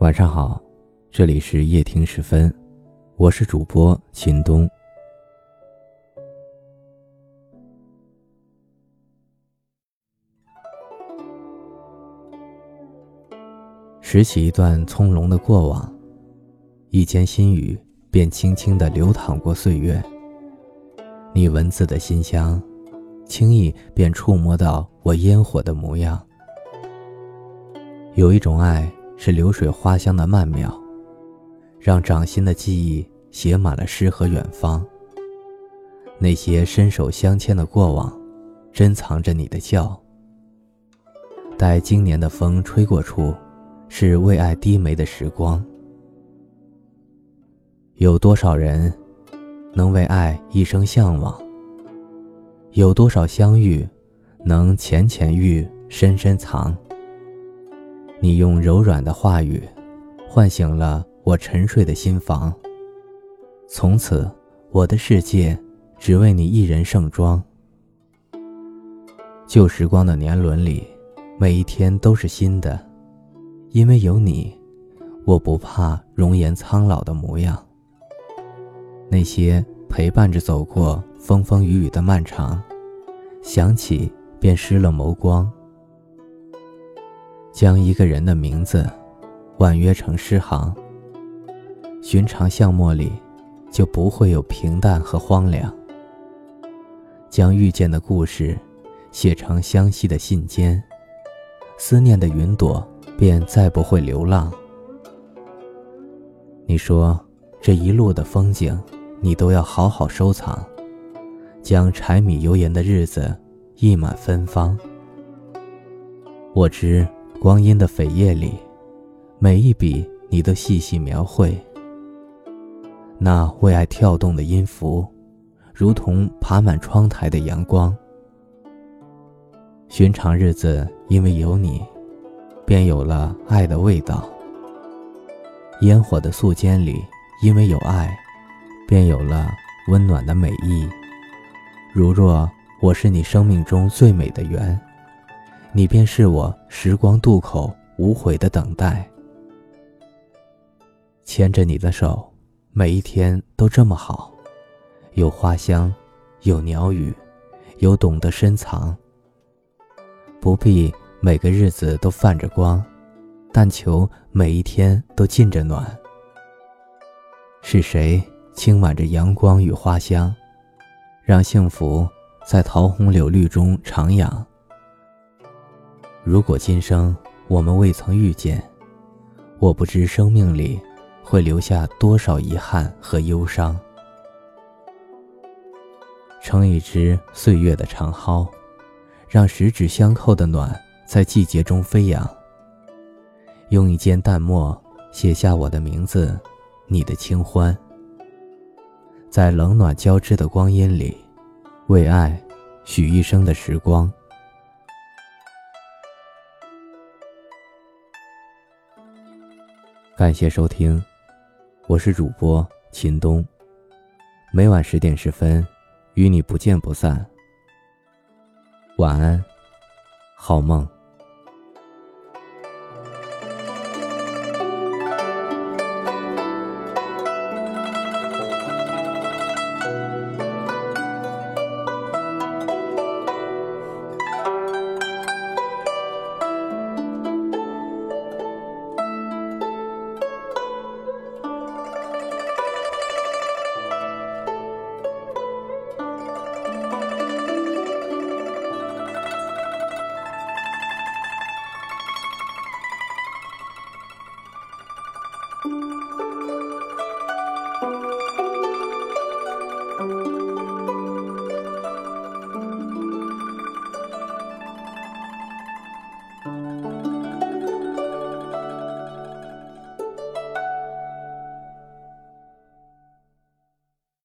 晚上好，这里是夜听时分，我是主播秦东。拾起一段从容的过往，一间心语便轻轻的流淌过岁月。你文字的馨香，轻易便触摸到我烟火的模样。有一种爱是流水花香的曼妙，让掌心的记忆写满了诗和远方。那些伸手相牵的过往，珍藏着你的笑。待今年的风吹过处，是为爱低眉的时光。有多少人？能为爱一生向往。有多少相遇，能浅浅遇，深深藏。你用柔软的话语，唤醒了我沉睡的心房。从此，我的世界只为你一人盛装。旧时光的年轮里，每一天都是新的，因为有你，我不怕容颜苍老的模样。那些陪伴着走过风风雨雨的漫长，想起便湿了眸光。将一个人的名字婉约成诗行，寻常巷陌里就不会有平淡和荒凉。将遇见的故事写成相惜的信笺，思念的云朵便再不会流浪。你说这一路的风景。你都要好好收藏，将柴米油盐的日子溢满芬芳。我知光阴的扉页里，每一笔你都细细描绘。那为爱跳动的音符，如同爬满窗台的阳光。寻常日子因为有你，便有了爱的味道。烟火的素笺里，因为有爱。便有了温暖的美意。如若我是你生命中最美的缘，你便是我时光渡口无悔的等待。牵着你的手，每一天都这么好，有花香，有鸟语，有懂得深藏。不必每个日子都泛着光，但求每一天都浸着暖。是谁？轻挽着阳光与花香，让幸福在桃红柳绿中徜徉。如果今生我们未曾遇见，我不知生命里会留下多少遗憾和忧伤。撑一支岁月的长蒿，让十指相扣的暖在季节中飞扬。用一笺淡墨写下我的名字，你的清欢。在冷暖交织的光阴里，为爱许一生的时光。感谢收听，我是主播秦东。每晚十点十分，与你不见不散。晚安，好梦。Música